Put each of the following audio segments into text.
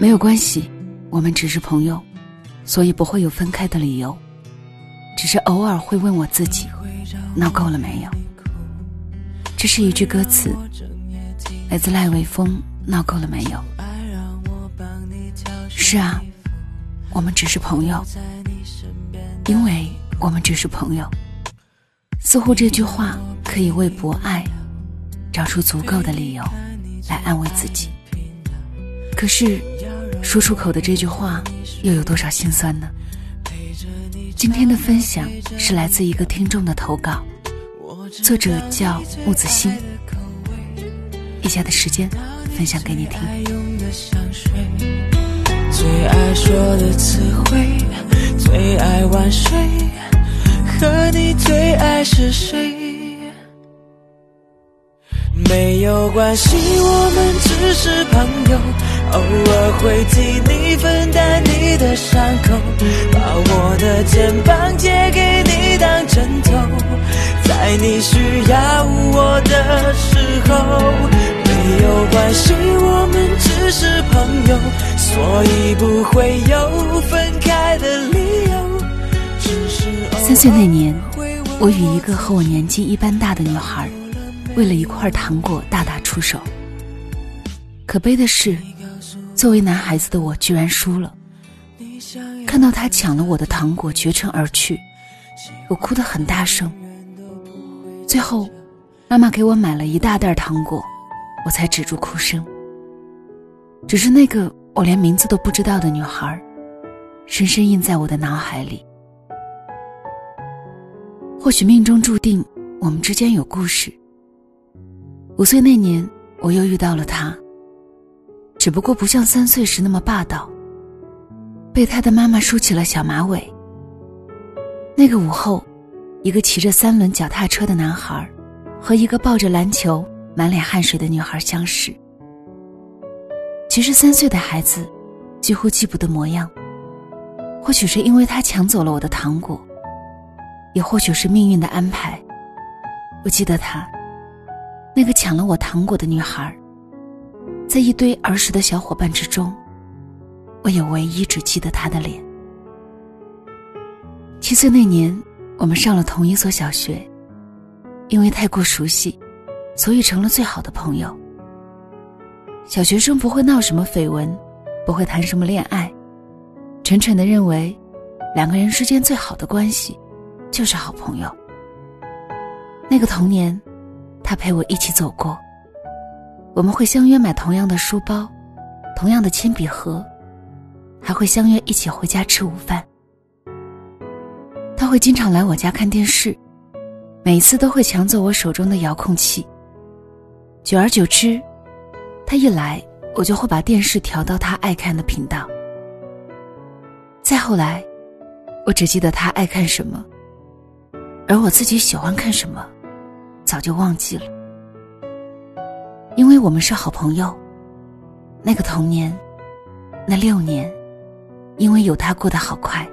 没有关系，我们只是朋友，所以不会有分开的理由。只是偶尔会问我自己，闹够了没有？这是一句歌词，来自赖伟峰。闹够了没有？是啊，我们只是朋友，因为我们只是朋友。似乎这句话可以为博爱找出足够的理由来安慰自己。可是，说出口的这句话又有多少心酸呢？今天的分享是来自一个听众的投稿，作者叫木子欣。以下的时间分享给你听。最爱说的词汇，最爱晚睡，和你最爱是谁？没有关系，我们只是朋友，偶尔会替你分担你的伤口，把我的肩膀借给你当枕头，在你需要我的时候。没有关系，我们只是朋友，所以不会有分开的理由。三岁那年，我与一个和我年纪一般大的女孩。为了一块糖果大打出手，可悲的是，作为男孩子的我居然输了。看到他抢了我的糖果，绝尘而去，我哭得很大声。最后，妈妈给我买了一大袋糖果，我才止住哭声。只是那个我连名字都不知道的女孩，深深印在我的脑海里。或许命中注定，我们之间有故事。五岁那年，我又遇到了他。只不过不像三岁时那么霸道。被他的妈妈梳起了小马尾。那个午后，一个骑着三轮脚踏车的男孩，和一个抱着篮球、满脸汗水的女孩相识。其实三岁的孩子，几乎记不得模样。或许是因为他抢走了我的糖果，也或许是命运的安排。我记得他。那个抢了我糖果的女孩，在一堆儿时的小伙伴之中，我也唯一只记得他的脸。七岁那年，我们上了同一所小学，因为太过熟悉，所以成了最好的朋友。小学生不会闹什么绯闻，不会谈什么恋爱，蠢蠢的认为，两个人之间最好的关系，就是好朋友。那个童年。他陪我一起走过，我们会相约买同样的书包，同样的铅笔盒，还会相约一起回家吃午饭。他会经常来我家看电视，每次都会抢走我手中的遥控器。久而久之，他一来，我就会把电视调到他爱看的频道。再后来，我只记得他爱看什么，而我自己喜欢看什么。早就忘记了，因为我们是好朋友。那个童年，那六年，因为有他过得好快。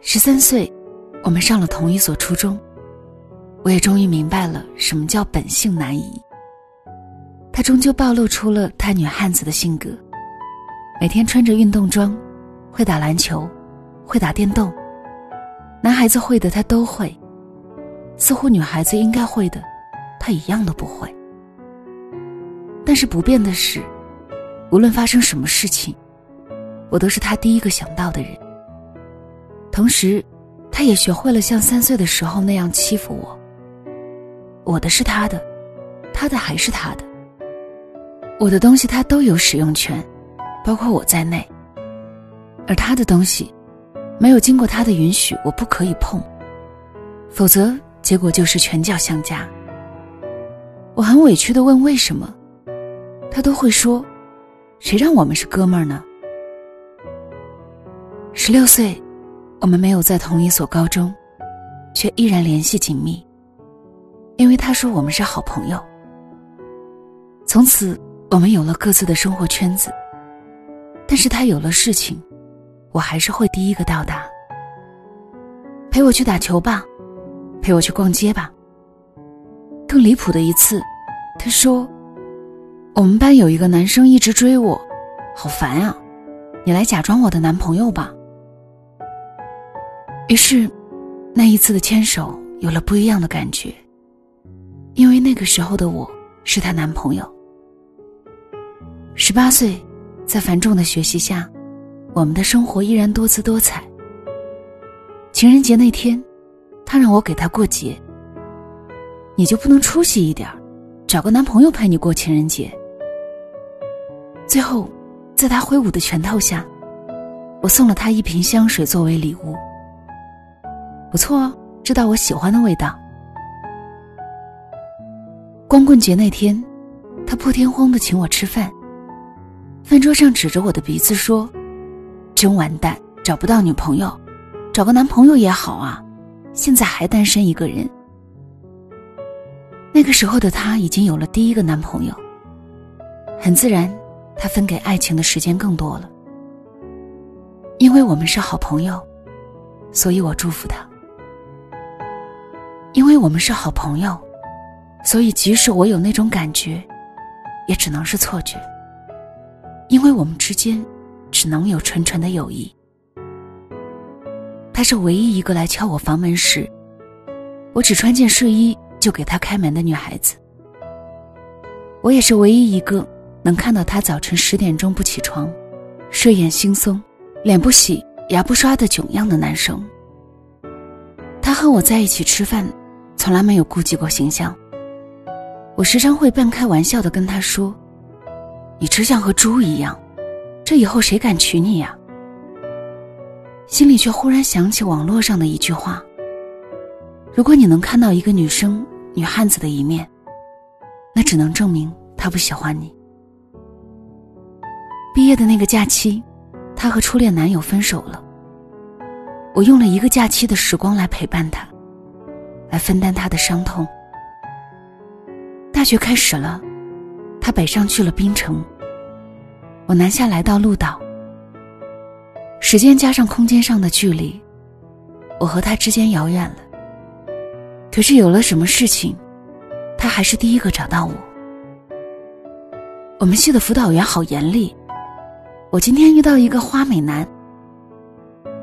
十三岁，我们上了同一所初中，我也终于明白了什么叫本性难移。他终究暴露出了他女汉子的性格，每天穿着运动装，会打篮球，会打电动，男孩子会的他都会。似乎女孩子应该会的，他一样都不会。但是不变的是，无论发生什么事情，我都是他第一个想到的人。同时，他也学会了像三岁的时候那样欺负我。我的是他的，他的还是他的。我的东西他都有使用权，包括我在内。而他的东西，没有经过他的允许，我不可以碰，否则。结果就是拳脚相加。我很委屈的问为什么，他都会说：“谁让我们是哥们儿呢？”十六岁，我们没有在同一所高中，却依然联系紧密，因为他说我们是好朋友。从此，我们有了各自的生活圈子。但是他有了事情，我还是会第一个到达。陪我去打球吧。陪我去逛街吧。更离谱的一次，他说：“我们班有一个男生一直追我，好烦啊！你来假装我的男朋友吧。”于是，那一次的牵手有了不一样的感觉，因为那个时候的我是她男朋友。十八岁，在繁重的学习下，我们的生活依然多姿多彩。情人节那天，他让我给他过节。你就不能出息一点找个男朋友陪你过情人节？最后，在他挥舞的拳头下，我送了他一瓶香水作为礼物。不错哦，知道我喜欢的味道。光棍节那天，他破天荒的请我吃饭。饭桌上指着我的鼻子说：“真完蛋，找不到女朋友，找个男朋友也好啊，现在还单身一个人。”那个时候的他已经有了第一个男朋友，很自然，他分给爱情的时间更多了。因为我们是好朋友，所以我祝福他。因为我们是好朋友，所以即使我有那种感觉，也只能是错觉。因为我们之间只能有纯纯的友谊。她是唯一一个来敲我房门时，我只穿件睡衣就给她开门的女孩子。我也是唯一一个能看到他早晨十点钟不起床，睡眼惺忪，脸不洗牙不刷的囧样的男生。他和我在一起吃饭，从来没有顾及过形象。我时常会半开玩笑的跟他说。你吃相和猪一样，这以后谁敢娶你呀？心里却忽然想起网络上的一句话：如果你能看到一个女生、女汉子的一面，那只能证明她不喜欢你。毕业的那个假期，她和初恋男友分手了。我用了一个假期的时光来陪伴她，来分担她的伤痛。大学开始了。他北上去了槟城，我南下来到鹭岛。时间加上空间上的距离，我和他之间遥远了。可是有了什么事情，他还是第一个找到我。我们系的辅导员好严厉，我今天遇到一个花美男。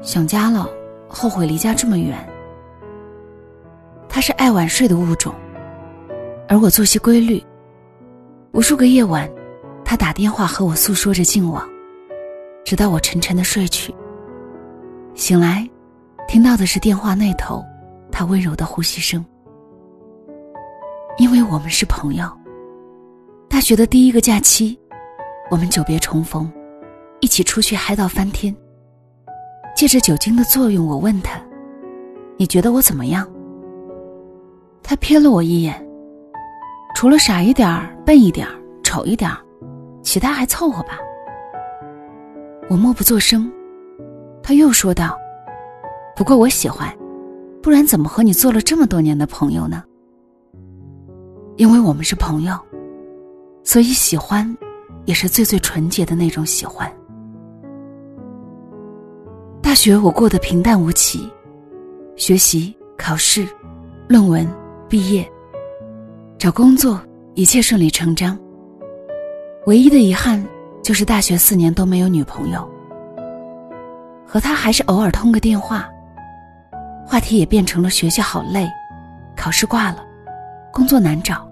想家了，后悔离家这么远。他是爱晚睡的物种，而我作息规律。无数个夜晚，他打电话和我诉说着近往，直到我沉沉的睡去。醒来，听到的是电话那头他温柔的呼吸声。因为我们是朋友，大学的第一个假期，我们久别重逢，一起出去嗨到翻天。借着酒精的作用，我问他：“你觉得我怎么样？”他瞥了我一眼。除了傻一点儿、笨一点儿、丑一点儿，其他还凑合吧。我默不作声，他又说道：“不过我喜欢，不然怎么和你做了这么多年的朋友呢？因为我们是朋友，所以喜欢，也是最最纯洁的那种喜欢。”大学我过得平淡无奇，学习、考试、论文、毕业。找工作一切顺理成章。唯一的遗憾就是大学四年都没有女朋友。和他还是偶尔通个电话，话题也变成了学习好累，考试挂了，工作难找。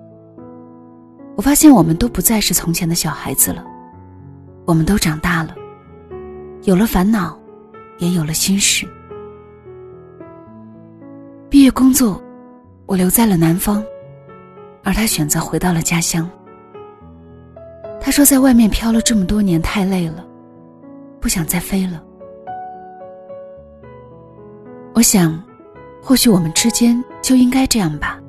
我发现我们都不再是从前的小孩子了，我们都长大了，有了烦恼，也有了心事。毕业工作，我留在了南方。而他选择回到了家乡。他说，在外面飘了这么多年，太累了，不想再飞了。我想，或许我们之间就应该这样吧。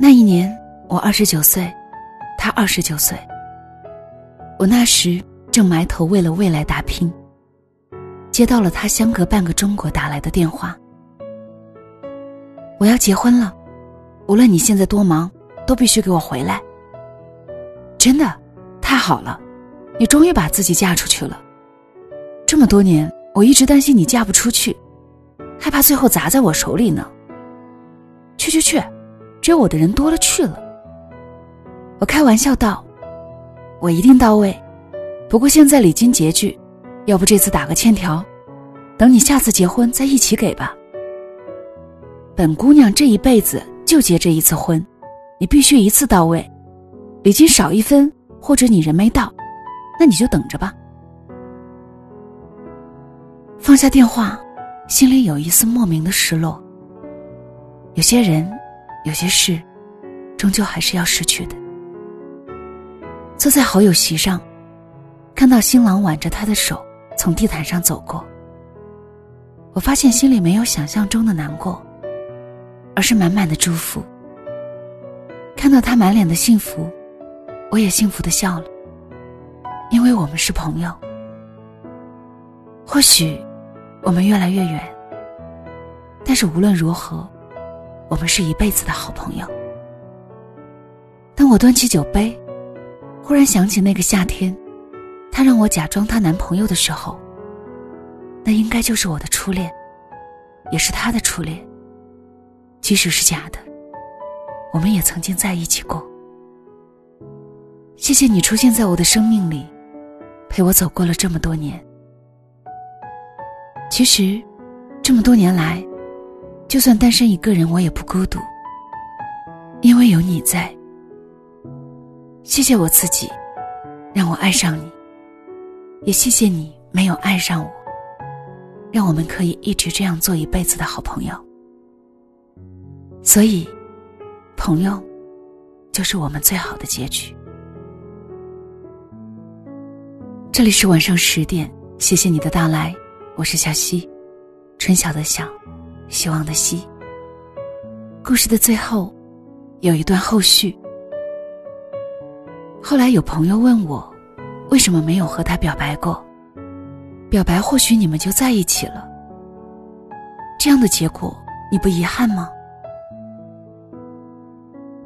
那一年，我二十九岁，他二十九岁。我那时正埋头为了未来打拼，接到了他相隔半个中国打来的电话：“我要结婚了。”无论你现在多忙，都必须给我回来。真的，太好了，你终于把自己嫁出去了。这么多年，我一直担心你嫁不出去，害怕最后砸在我手里呢。去去去，追我的人多了去了。我开玩笑道：“我一定到位，不过现在礼金拮据，要不这次打个欠条，等你下次结婚再一起给吧。本姑娘这一辈子就结这一次婚，你必须一次到位，礼金少一分或者你人没到，那你就等着吧。放下电话，心里有一丝莫名的失落。有些人，有些事，终究还是要失去的。坐在好友席上，看到新郎挽着她的手从地毯上走过，我发现心里没有想象中的难过，而是满满的祝福。看到他满脸的幸福，我也幸福的笑了，因为我们是朋友。或许我们越来越远，但是无论如何，我们是一辈子的好朋友。当我端起酒杯。忽然想起那个夏天，她让我假装她男朋友的时候，那应该就是我的初恋，也是她的初恋。即使是假的，我们也曾经在一起过。谢谢你出现在我的生命里，陪我走过了这么多年。其实，这么多年来，就算单身一个人，我也不孤独，因为有你在。谢谢我自己，让我爱上你；也谢谢你没有爱上我，让我们可以一直这样做一辈子的好朋友。所以，朋友，就是我们最好的结局。这里是晚上十点，谢谢你的到来，我是小溪，春晓的晓，希望的希。故事的最后，有一段后续。后来有朋友问我，为什么没有和他表白过？表白或许你们就在一起了。这样的结果你不遗憾吗？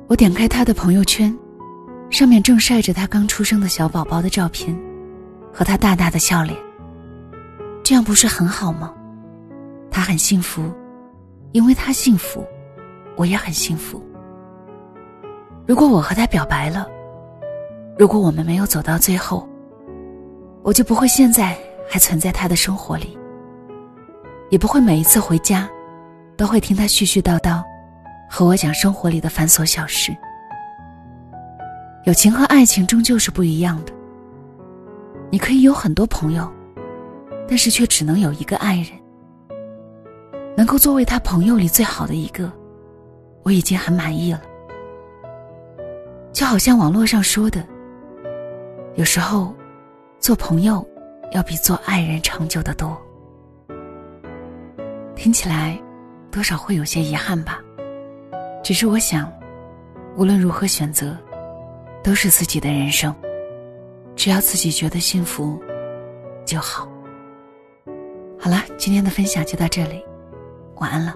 我点开他的朋友圈，上面正晒着他刚出生的小宝宝的照片，和他大大的笑脸。这样不是很好吗？他很幸福，因为他幸福，我也很幸福。如果我和他表白了。如果我们没有走到最后，我就不会现在还存在他的生活里，也不会每一次回家，都会听他絮絮叨叨，和我讲生活里的繁琐小事。友情和爱情终究是不一样的。你可以有很多朋友，但是却只能有一个爱人。能够作为他朋友里最好的一个，我已经很满意了。就好像网络上说的。有时候，做朋友要比做爱人长久的多。听起来，多少会有些遗憾吧。只是我想，无论如何选择，都是自己的人生，只要自己觉得幸福就好。好了，今天的分享就到这里，晚安了。